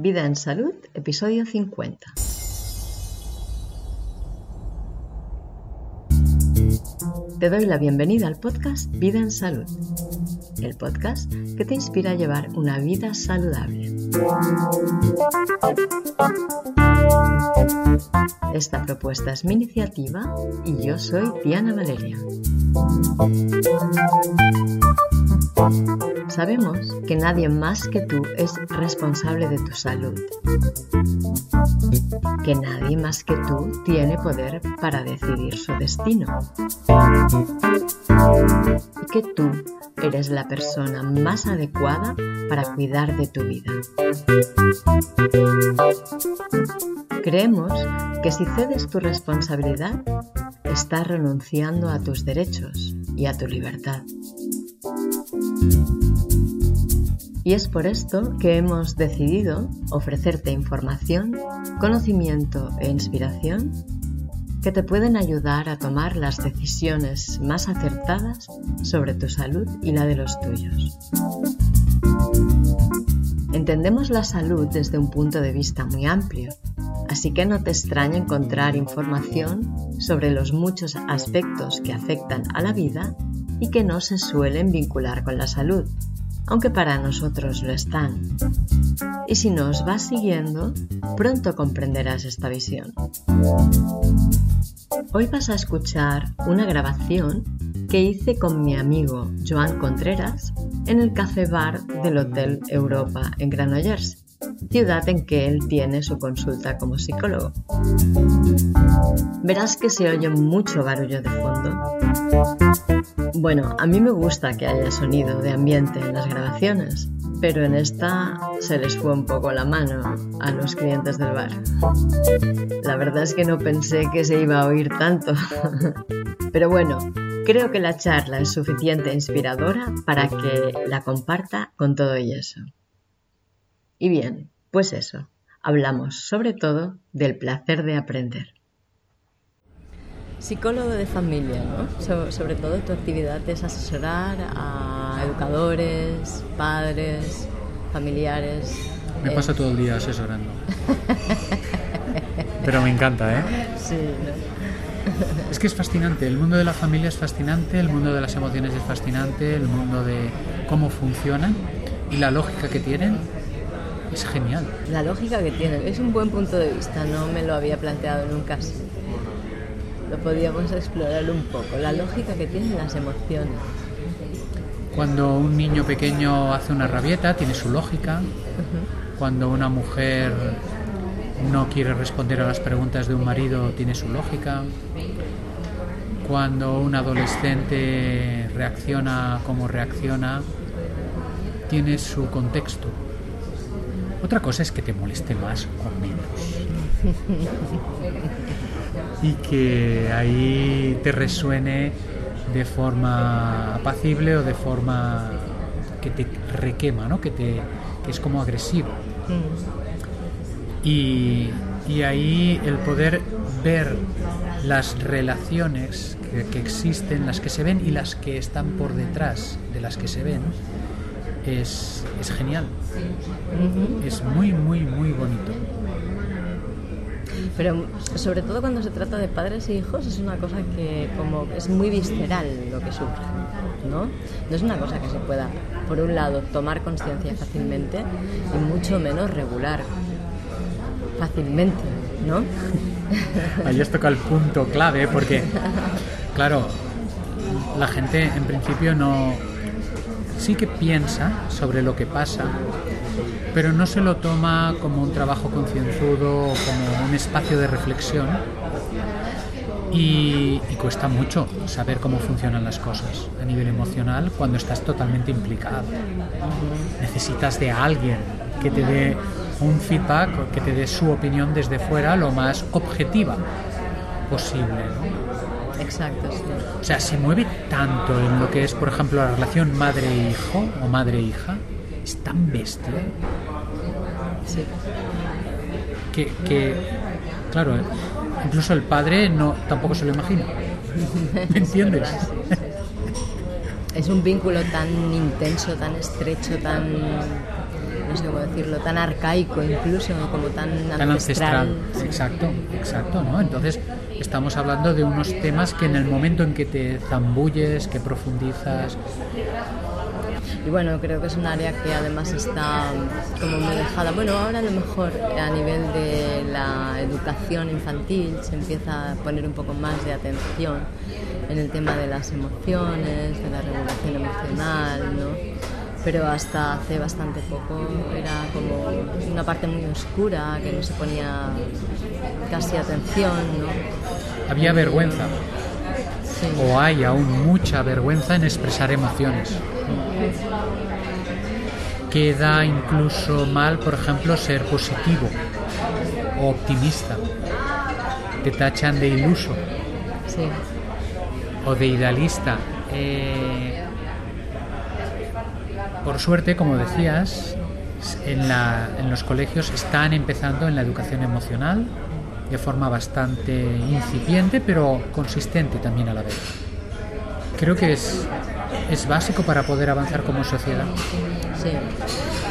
Vida en Salud, episodio 50. Te doy la bienvenida al podcast Vida en Salud, el podcast que te inspira a llevar una vida saludable. Esta propuesta es mi iniciativa y yo soy Diana Valeria. Sabemos que nadie más que tú es responsable de tu salud. Que nadie más que tú tiene poder para decidir su destino. Y que tú eres la persona más adecuada para cuidar de tu vida. Creemos que si cedes tu responsabilidad, estás renunciando a tus derechos y a tu libertad. Y es por esto que hemos decidido ofrecerte información, conocimiento e inspiración que te pueden ayudar a tomar las decisiones más acertadas sobre tu salud y la de los tuyos. Entendemos la salud desde un punto de vista muy amplio, así que no te extraña encontrar información sobre los muchos aspectos que afectan a la vida y que no se suelen vincular con la salud, aunque para nosotros lo están. Y si nos vas siguiendo, pronto comprenderás esta visión. Hoy vas a escuchar una grabación que hice con mi amigo Joan Contreras en el café bar del Hotel Europa en Granollers, ciudad en que él tiene su consulta como psicólogo. Verás que se oye mucho barullo de fondo bueno, a mí me gusta que haya sonido de ambiente en las grabaciones, pero en esta se les fue un poco la mano a los clientes del bar. La verdad es que no pensé que se iba a oír tanto. Pero bueno, creo que la charla es suficiente inspiradora para que la comparta con todo y eso. Y bien, pues eso, hablamos sobre todo del placer de aprender psicólogo de familia, ¿no? sobre todo tu actividad es asesorar a educadores, padres, familiares. Me pasa todo el día asesorando. Pero me encanta, ¿eh? Sí. Es que es fascinante, el mundo de la familia es fascinante, el mundo de las emociones es fascinante, el mundo de cómo funcionan y la lógica que tienen es genial. La lógica que tienen es un buen punto de vista, no me lo había planteado nunca lo podíamos explorar un poco, la lógica que tienen las emociones. Cuando un niño pequeño hace una rabieta, tiene su lógica. Cuando una mujer no quiere responder a las preguntas de un marido, tiene su lógica. Cuando un adolescente reacciona como reacciona, tiene su contexto. Otra cosa es que te moleste más o menos. y que ahí te resuene de forma apacible o de forma que te requema, ¿no? que, te, que es como agresivo. Mm. Y, y, ahí el poder ver las relaciones que, que, existen, las que se ven y las que están por detrás de las que se ven, es, es genial. Es muy, muy, muy bonito. Pero sobre todo cuando se trata de padres e hijos es una cosa que como es muy visceral lo que surge, ¿no? No es una cosa que se pueda, por un lado, tomar conciencia fácilmente y mucho menos regular fácilmente, ¿no? Ahí has tocado el punto clave porque, claro, la gente en principio no, sí que piensa sobre lo que pasa, pero no se lo toma como un trabajo concienzudo o como un espacio de reflexión. Y, cuesta mucho saber cómo funcionan las cosas a nivel emocional cuando estás totalmente implicado. Necesitas de alguien que te dé un feedback, que te dé su opinión desde fuera lo más objetiva posible. Exacto, sí. O sea, se mueve tanto en lo que es, por ejemplo, la relación madre-hijo o madre-hija, es tan bestia. Sí. Que, claro, incluso el padre no tampoco se lo imagina. ¿Me entiendes? Es un vínculo tan intenso, tan estrecho, tan no sé cómo decirlo, tan arcaico incluso, como tan, tan ancestral. Exacto, exacto, ¿no? Entonces estamos hablando de unos temas que en el momento en que te zambulles, que profundizas, y bueno, creo que es un área que además está como muy dejada. Bueno, ahora a lo mejor a nivel de la educación infantil se empieza a poner un poco más de atención en el tema de las emociones, de la regulación emocional, ¿no? Pero hasta hace bastante poco era como una parte muy oscura que no se ponía casi atención. ¿no? Había vergüenza. O hay aún mucha vergüenza en expresar emociones. Queda incluso mal, por ejemplo, ser positivo o optimista. Te tachan de iluso. O de idealista. Eh, por suerte, como decías, en, en los colegios están empezando en la educación emocional de forma bastante incipiente, pero consistente también a la vez. Creo que es es básico para poder avanzar como sociedad. Sí.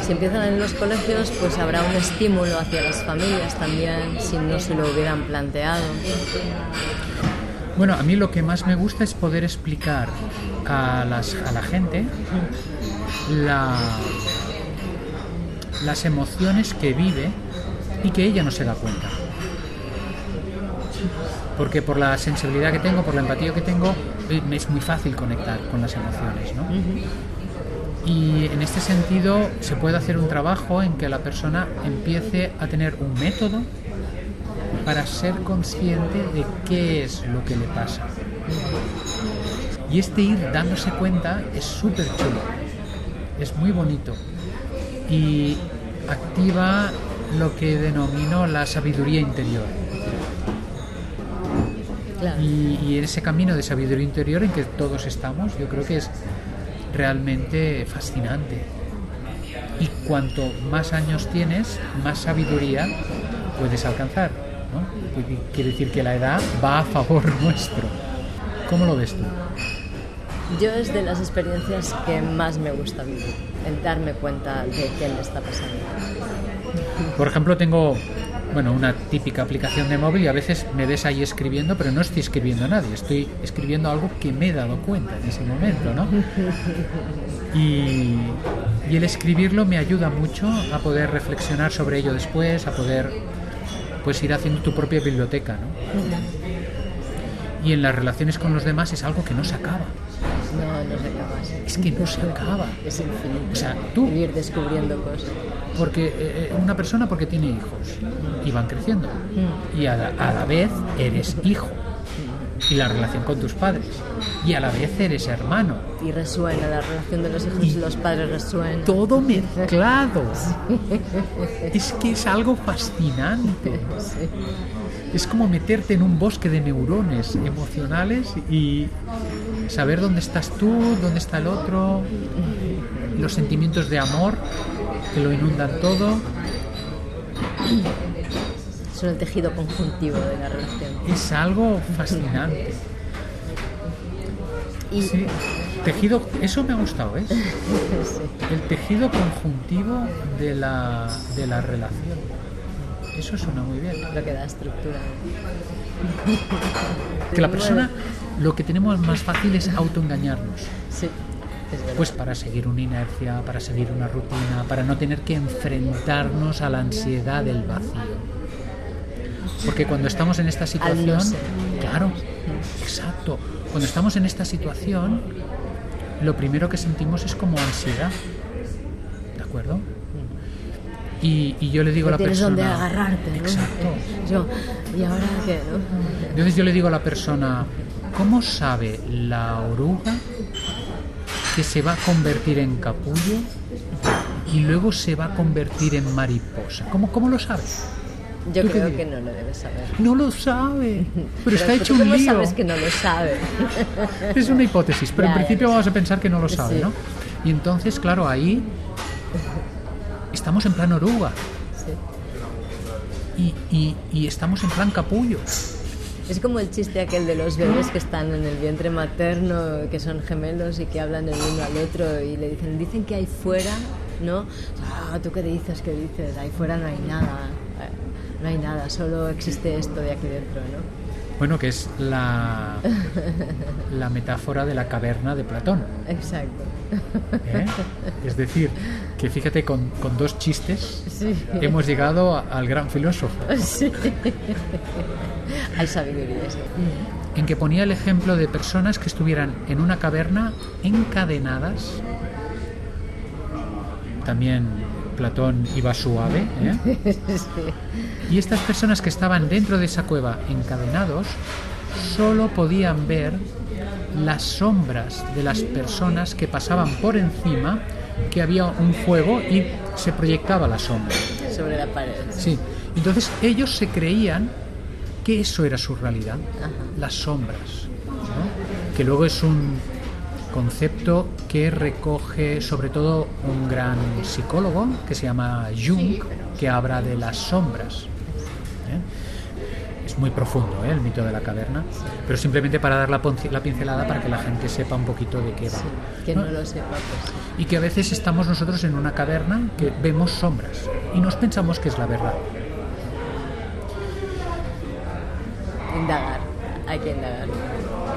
Si empiezan en los colegios, pues habrá un estímulo hacia las familias también, si no se lo hubieran planteado. Bueno, a mí lo que más me gusta es poder explicar a, las, a la gente la, las emociones que vive y que ella no se da cuenta porque por la sensibilidad que tengo, por la empatía que tengo, eh, me es muy fácil conectar con las emociones. ¿no? Y en este sentido se puede hacer un trabajo en que la persona empiece a tener un método para ser consciente de qué es lo que le pasa. Y este ir dándose cuenta es súper chulo, es muy bonito y activa lo que denomino la sabiduría interior. Y, en ese camino de sabiduría interior en que todos estamos, yo creo que es realmente fascinante. Y cuanto más años tienes, más sabiduría puedes alcanzar. ¿no? Quiere decir que la edad va a favor nuestro. ¿Cómo lo ves tú? Yo es de las experiencias que más me gusta vivir, el darme cuenta de qué me está pasando. Por ejemplo, tengo bueno, una típica aplicación de móvil y a veces me ves ahí escribiendo, pero no estoy escribiendo a nadie, estoy escribiendo algo que me he dado cuenta en ese momento, ¿no? Y, y el escribirlo me ayuda mucho a poder reflexionar sobre ello después, a poder pues ir haciendo tu propia biblioteca, ¿no? Y en las relaciones con los demás es algo que no se acaba. No, no se acaba. Es que no se acaba. Es infinito. O sea, tú... Ir descubriendo cosas. porque eh, eh, una persona porque tiene hijos y van creciendo. Y a la, vez eres hijo. Y la relación con tus padres. Y a la vez eres hermano. Y resuena la relación de los hijos y, los padres resuena. todo mezclado. Es que es algo fascinante. Es como meterte en un bosque de neurones emocionales y saber dónde estás tú dónde está el otro los sentimientos de amor que lo inundan todo. Son el tejido conjuntivo de la relación. Es algo fascinante. Y... Sí, tejido, eso me ha gustado, ¿ves? El tejido conjuntivo de la, de la relación. Eso suena muy bien. Lo que da estructura. Que la persona, lo que tenemos más fácil es autoengañarnos. Sí. Pues para seguir una inercia, para seguir una rutina, para no tener que enfrentarnos a la ansiedad del vacío. Porque cuando estamos en esta situación, claro, exacto, cuando estamos en esta situación, lo primero que sentimos es como ansiedad. ¿De acuerdo? Y, yo le digo a la tienes persona. donde agarrarte, Exacto. Yo, ¿y ahora qué? Entonces yo le digo a la persona, ¿cómo sabe la oruga que se va a convertir en capullo y luego se va a convertir en mariposa. ¿Cómo, cómo lo sabes? Yo creo que no lo debes saber. No lo sabe, pero, está hecho un lío. sabes que no lo sabe? Es una hipótesis, pero en principio vamos a pensar que no lo sabe, ¿no? Y entonces, claro, ahí estamos en plan oruga. Sí. Y, y, y estamos en plan capullo. Es como el chiste aquel de los bebés que están en el vientre materno, que son gemelos y que hablan el uno al otro y le dicen, dicen que ahí fuera ¿no? Ah, ¿tú qué dices? ¿Qué dices? Ahí fuera no hay nada, eh, no hay nada, solo existe esto de aquí dentro, ¿no? Bueno, que es la, la metáfora de la caverna de Platón. Exacto. ¿Eh? Es decir, que fíjate, con, con dos chistes Sí. hemos llegado a- al gran filósofo, Sí. Hay sabiduría, sí. en que ponía el ejemplo de personas que estuvieran en una caverna encadenadas. También Platón iba suave. ¿eh? Sí. Y estas personas que estaban dentro de esa cueva encadenados solo podían ver las sombras de las personas que pasaban por encima, que había un fuego y se proyectaba la sombra. Sobre la pared. Sí. Entonces ellos se creían que eso era su realidad, Ajá. las sombras, ¿no? que luego es un concepto que recoge sobre todo un gran psicólogo que se llama Jung, que habla de las sombras. ¿eh? Muy profundo ¿eh? el mito de la caverna, pero simplemente para dar la, la pincelada para que la gente sepa un poquito de qué va. Sí. Que ¿no? no lo sepa, pues. Y que a veces estamos nosotros en una caverna que vemos sombras y nos pensamos que es la verdad. Indagar. Hay que indagar.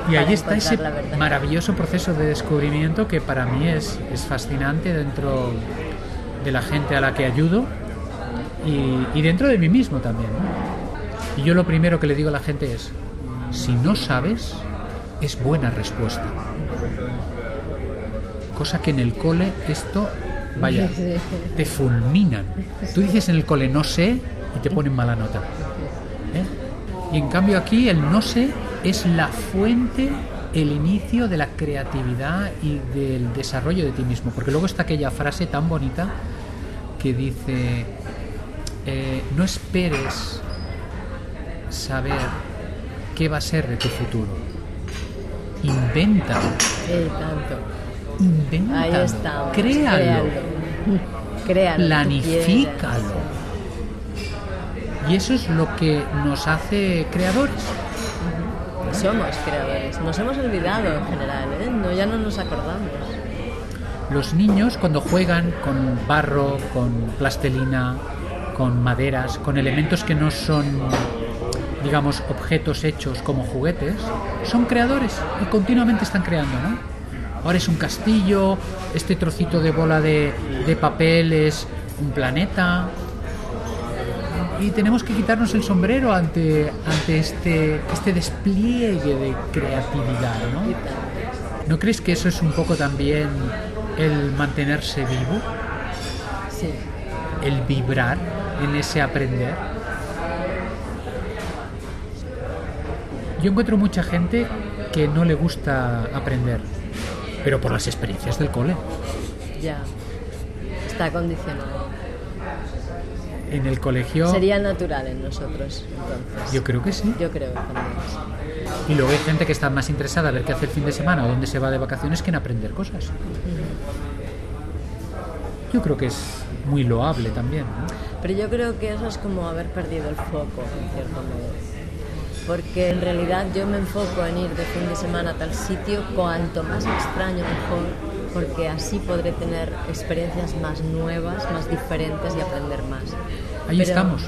Y ahí está ese maravilloso proceso de descubrimiento que para mí es, es fascinante dentro de la gente a la que ayudo y, y dentro de mí mismo también. ¿no? Y yo lo primero que le digo a la gente es, si no sabes, es buena respuesta. Cosa que en el cole esto, vaya, te fulminan. Tú dices en el cole no sé y te ponen mala nota. ¿eh? Y en cambio aquí el no sé es la fuente, el inicio de la creatividad y del desarrollo de ti mismo. Porque luego está aquella frase tan bonita que dice, eh, no esperes saber qué va a ser de tu futuro. Invéntalo, Sí, tanto. Ahí está. créalo, Créalo. planifícalo. Y eso es lo que nos hace creadores. Somos creadores. Nos hemos olvidado en general, ¿eh? No, ya no nos acordamos. Los niños cuando juegan con barro, con plastelina, con maderas, con elementos que no son, digamos, objetos hechos como juguetes, son creadores y continuamente están creando, ¿no? Ahora es un castillo, este trocito de bola de, de papel es un planeta. Y tenemos que quitarnos el sombrero ante, ante este, este despliegue de creatividad, ¿no? ¿No crees que eso es un poco también el mantenerse vivo, Sí. el vibrar en ese aprender? Yo encuentro mucha gente que no le gusta aprender, pero por las experiencias del cole. Ya. Está condicionado. En el colegio, Sería natural en nosotros, entonces. yo creo que sí. Yo creo también. sí. Y luego hay gente que está más interesada a ver qué hace el fin de semana o dónde se va de vacaciones que en aprender cosas. Yo creo que es muy loable también. ¿no? Pero yo creo que eso es como haber perdido el foco, en cierto modo. Porque en realidad yo me enfoco en ir de fin de semana a tal sitio, cuanto más extraño mejor, porque así podré tener experiencias más nuevas, más diferentes y aprender más. Ahí Pero estamos.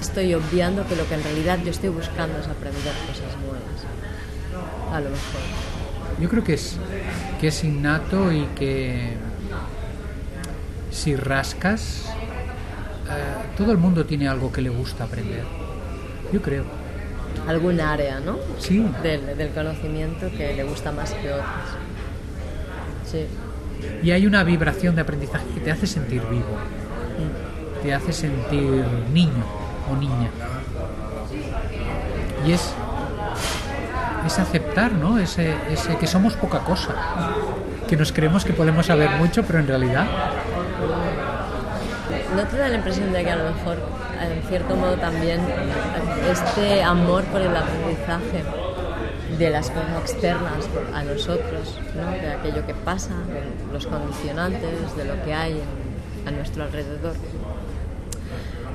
Estoy obviando que lo que en realidad yo estoy buscando es aprender cosas nuevas. A lo mejor. Yo creo que es, que es innato y que si rascas, eh, todo el mundo tiene algo que le gusta aprender. Yo creo. Algún área, ¿no? Sí. Del, del conocimiento que le gusta más que otras. Sí. Y hay una vibración de aprendizaje que te hace sentir vivo, te hace sentir niño o niña. Y es, es aceptar, ¿no? Ese, ese que somos poca cosa, que nos creemos que podemos saber mucho, pero en realidad ¿No te da la impresión de que a lo mejor, en cierto modo también, este amor por el aprendizaje de las cosas externas a nosotros, ¿no? de aquello que pasa, de los condicionantes, de lo que hay a nuestro alrededor,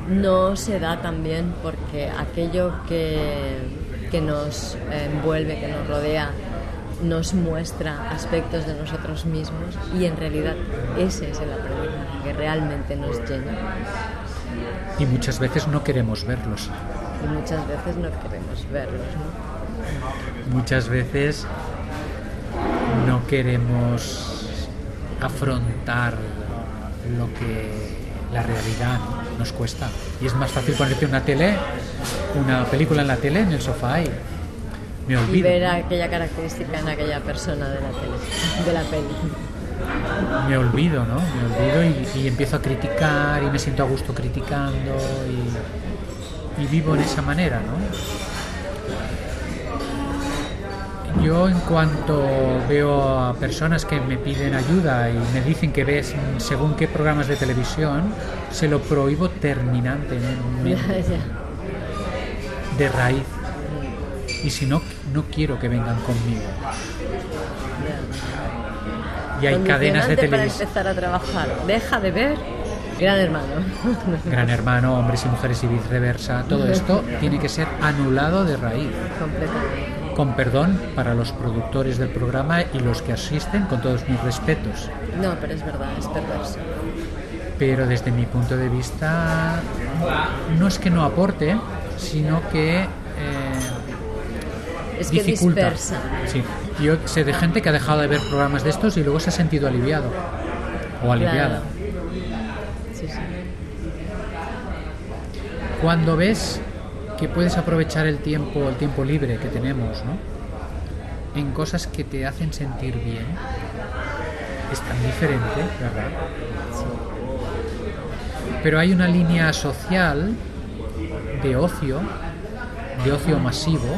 no se da también porque aquello que, que nos envuelve, que nos rodea, nos muestra aspectos de nosotros mismos y en realidad ese es el aprendizaje. que realmente nos llena. Y muchas veces no queremos verlos. Y muchas veces no queremos verlos, ¿no? Muchas veces no queremos afrontar lo que la realidad nos cuesta. Y es más fácil ponerte una tele, una película en la tele, en el sofá y. Y ver aquella característica en aquella persona de la tele, de la peli. Me olvido, ¿no? Me olvido y, y empiezo a criticar y me siento a gusto criticando y, y vivo en esa manera, ¿no? Yo en cuanto veo a personas que me piden ayuda y me dicen que ves según qué programas de televisión, se lo prohíbo ya. de raíz. Y si no, no quiero que vengan conmigo. Y hay cadenas de Condicionante para televisión. empezar a trabajar. Deja de ver Gran Hermano. Gran Hermano, hombres y mujeres y viceversa, todo esto tiene que ser anulado de raíz. Completamente. Con perdón para los productores del programa y los que asisten, con todos mis respetos. No, pero es verdad, es perverso. Pero desde mi punto de vista, no es que no aporte, sino que Es que dificulta. dispersa. Sí. Yo sé de gente que ha dejado de ver programas de estos y luego se ha sentido aliviado o aliviada. Claro. Sí, sí. Cuando ves que puedes aprovechar el tiempo, el tiempo libre que tenemos, ¿no? En cosas que te hacen sentir bien, es tan diferente, ¿verdad? Pero hay una línea social de ocio, de ocio masivo,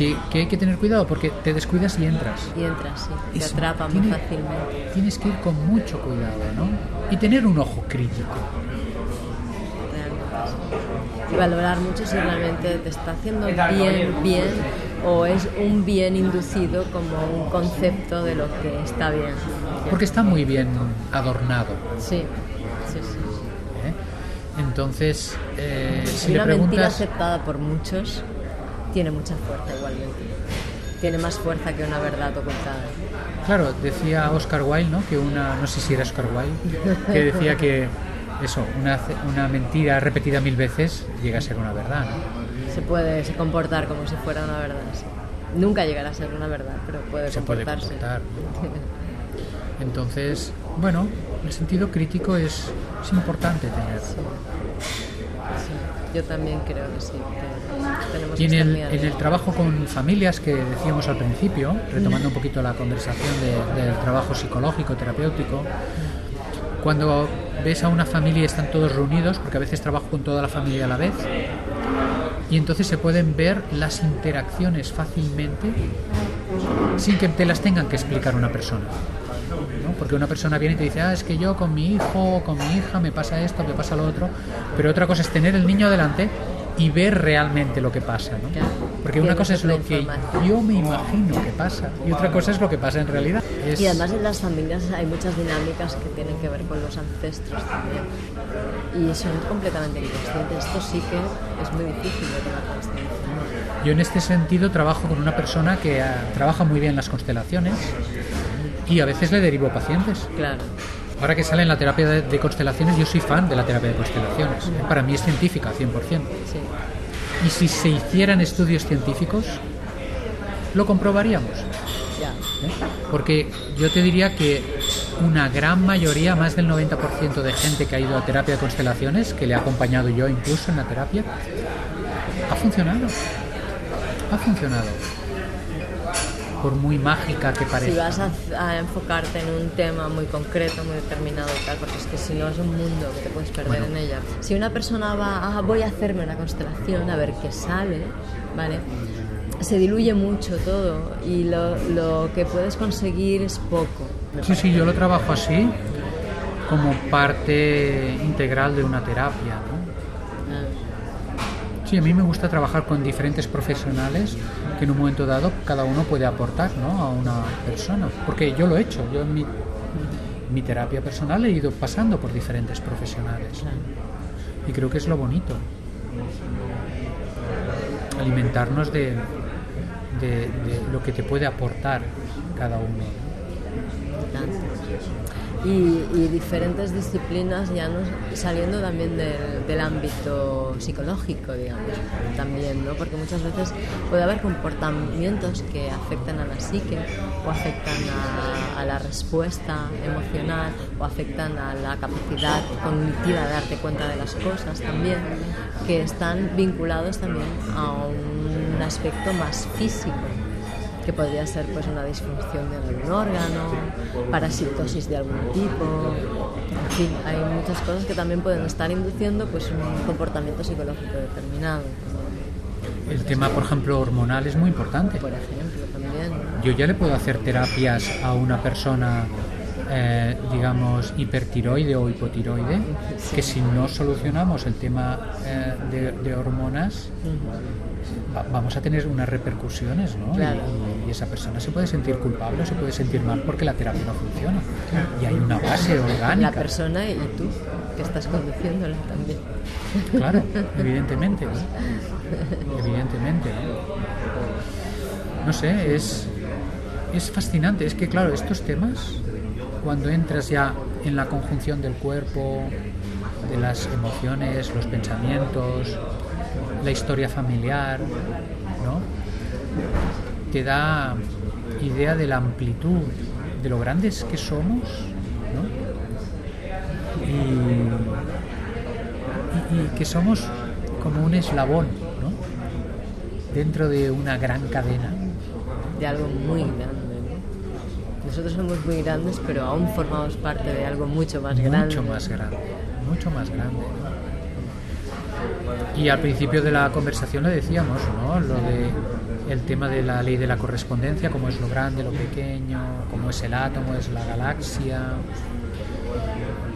que, que hay que tener cuidado porque te descuidas y entras. Y entras, sí. Te Eso, atrapa muy fácilmente. Tienes que ir con mucho cuidado, ¿no? Y tener un ojo crítico. Y valorar mucho si realmente te está haciendo bien, bien, o es un bien inducido como un concepto de lo que está bien. Porque está muy bien adornado. Sí, sí, sí. ¿eh? Entonces, eh, si Y le una mentira preguntas, aceptada por muchos tiene mucha fuerza igualmente. Tiene más fuerza que una verdad ocultada. claro, decía Oscar Wilde, ¿no? Que una, no sé si era Oscar Wilde, que decía que eso, una, una mentira repetida mil veces llega a ser una verdad. ¿no? Se puede se comportar como si fuera una verdad. sí. Nunca llegará a ser una verdad, pero puede Se puede comportarse. comportar. Entonces, bueno, el sentido crítico es, es importante tener. Sí. Yo también creo que sí. que tenemos Y en el, en el trabajo con familias que decíamos al principio, retomando un poquito la conversación de- del trabajo psicológico, terapéutico, cuando ves a una familia y están todos reunidos, porque a veces trabajo con toda la familia a la vez, y entonces se pueden ver las interacciones fácilmente sin que te las tengan que explicar una persona. ¿No? Porque una persona viene y te dice, ah, es que yo con mi hijo o con mi hija me pasa esto, me pasa lo otro, pero otra cosa es tener el niño delante y ver realmente lo que pasa. ¿no? Claro. Porque una cosa es lo que yo me imagino que pasa y otra cosa es lo que pasa en realidad. Es- Y además en las familias hay muchas dinámicas que tienen que ver con los ancestros también. Y son completamente inconscientes. Esto sí que es muy difícil de tomar consciencia. Yo en este sentido trabajo con una persona que ah, trabaja muy bien las constelaciones y a veces le derivo pacientes. Claro. Ahora que sale en la terapia de, de constelaciones, yo soy fan de la terapia de constelaciones. Para mí es científica, 100%. Sí. Y si se hicieran estudios científicos, lo comprobaríamos. Ya. ¿eh? Porque yo te diría que una gran mayoría, más del 90% de gente que ha ido a terapia de constelaciones, que le he acompañado yo incluso en la terapia, ha funcionado. Ha funcionado. Por muy mágica que Si parezca. vas a, a enfocarte en un tema muy concreto, muy determinado y tal, porque es que si no es un mundo que te puedes perder Bueno. en ella. Si una persona va, ah, voy a hacerme una constelación, a ver qué sale, ¿vale? Se diluye mucho todo y lo, lo que puedes conseguir es poco. Sí, sí, yo lo trabajo así, como parte integral de una terapia. Sí, a mí me gusta trabajar con diferentes profesionales que en un momento dado cada uno puede aportar ¿no? a una persona. Porque yo lo he hecho, yo en mi, mi terapia personal he ido pasando por diferentes profesionales. Y creo que es lo bonito. Alimentarnos de, de- de lo que te puede aportar cada uno. Tanto. y, diferentes disciplinas ya no, saliendo también del, ámbito psicológico, digamos, también, ¿no? Porque muchas veces puede haber comportamientos que afectan a la psique o afectan a, la respuesta emocional o afectan a la capacidad cognitiva de darte cuenta de las cosas también, que están vinculados también a un aspecto más físico que podría ser pues una disfunción de algún órgano, parasitosis de algún tipo, en fin, hay muchas cosas que también pueden estar induciendo pues un comportamiento psicológico determinado. El tema, por ejemplo, hormonal es muy importante. Por ejemplo, también. Yo ya le puedo hacer terapias a una persona eh, digamos, hipertiroide o hipotiroide, que si no solucionamos el tema eh, de, hormonas, vamos a tener unas repercusiones, ¿no? Y, esa persona se puede sentir culpable o se puede sentir mal porque la terapia no funciona. Y hay una base orgánica. La persona y tú, que estás conduciéndola también. Claro, evidentemente, Evidentemente, ¿no? sé, es, es fascinante. Es que, claro, estos temas cuando entras ya en la conjunción del cuerpo, de las emociones, los pensamientos, la historia familiar, ¿no? Te da idea de la amplitud, de lo grandes que somos, ¿no? Y, que somos como un eslabón, ¿no? Dentro de una gran cadena. De algo muy grande. Nosotros somos muy grandes, pero aún formamos parte de algo mucho más grande. Mucho más grande, mucho más grande. Y al principio de la conversación le decíamos, ¿no? Lo de el tema de la ley de la correspondencia, cómo es lo grande, lo pequeño, cómo es el átomo, es la galaxia.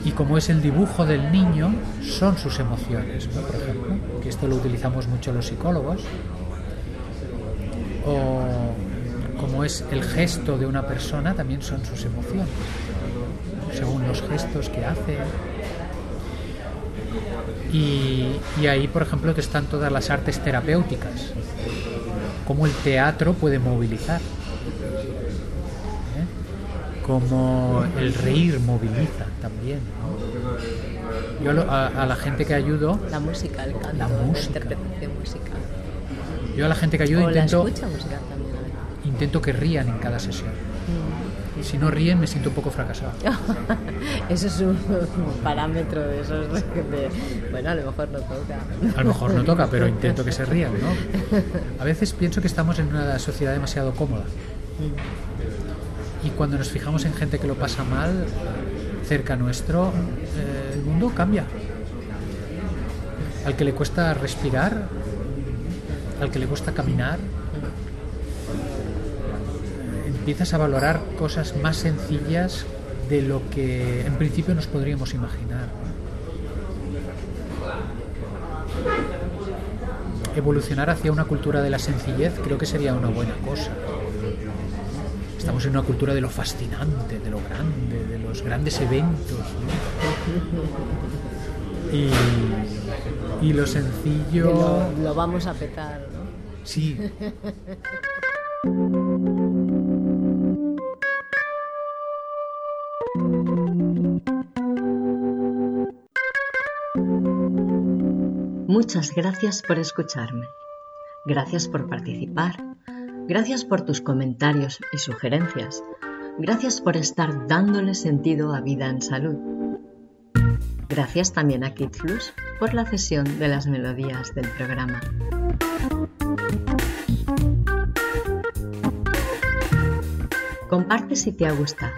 Y cómo es el dibujo del niño, son sus emociones, por ejemplo, que esto lo utilizamos mucho los psicólogos. O como es el gesto de una persona, también son sus emociones, según los gestos que hace. Y, ahí, por ejemplo, están todas las artes terapéuticas, cómo el teatro puede movilizar, ¿eh? como el reír moviliza también. Yo a, la gente que ayudo... La música, el canto, la, interpretación musical. Yo a la gente que ayudo intento intento que rían en cada sesión. Si no ríen, me siento un poco fracasado. Eso es un parámetro de esos. De, bueno, a lo mejor no toca. A lo mejor no toca, pero intento que se rían, ¿no? A veces pienso que estamos en una sociedad demasiado cómoda. Y cuando nos fijamos en gente que lo pasa mal cerca nuestro, eh, el mundo cambia. Al que le cuesta respirar, al que le cuesta caminar, empiezas a valorar cosas más sencillas de lo que en principio nos podríamos imaginar. Evolucionar hacia una cultura de la sencillez creo que sería una buena cosa. Estamos en una cultura de lo fascinante, de lo grande, de los grandes eventos. Y, lo sencillo... Lo, lo, vamos a petar, ¿no? Sí. Muchas gracias por escucharme. Gracias por participar. Gracias por tus comentarios y sugerencias. Gracias por estar dándole sentido a Vida en Salud. Gracias también a KidFlux por la cesión de las melodías del programa. Comparte si te ha gustado.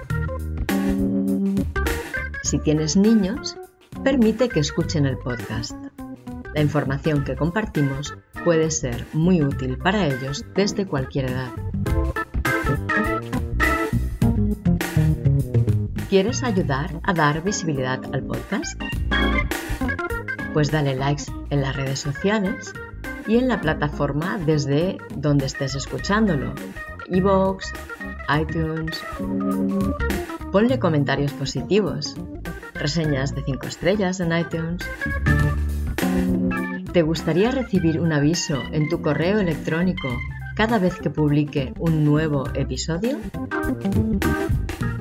Si tienes niños, permite que escuchen el podcast. La información que compartimos puede ser muy útil para ellos desde cualquier edad. ¿Quieres ayudar a dar visibilidad al podcast? Pues dale likes en las redes sociales y en la plataforma desde donde estés escuchándolo, iVoox, iTunes. Ponle comentarios positivos, reseñas de 5 estrellas en iTunes. ¿Te gustaría recibir un aviso en tu correo electrónico cada vez que publique un nuevo episodio?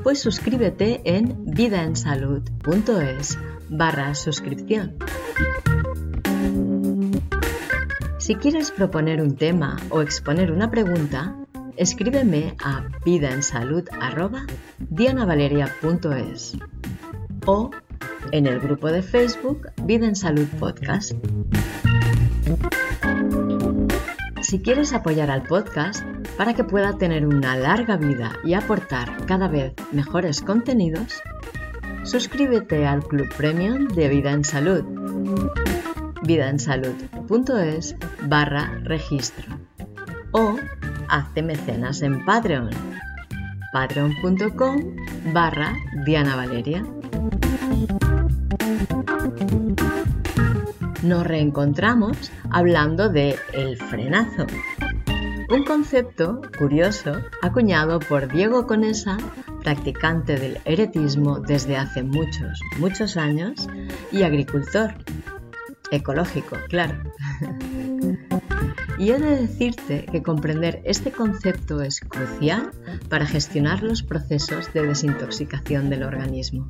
pues suscríbete en vidaensalud.es barra suscripción. Si quieres proponer un tema o exponer una pregunta, escríbeme a vidaensalud.dianavaleria.es o en el grupo de Facebook Vida en Salud Podcast. Si quieres apoyar al podcast para que pueda tener una larga vida y aportar cada vez mejores contenidos, suscríbete al Club Premium de Vida en Salud vidaensalud.es barra registro o hazte mecenas en Patreon patreon.com barra Diana Valeria. Nos reencontramos hablando de el frenazo, un concepto curioso acuñado por Diego Conesa, practicante del eretismo desde hace muchos, muchos años y agricultor ecológico, claro. y he de decirte que comprender este concepto es crucial para gestionar los procesos de desintoxicación del organismo.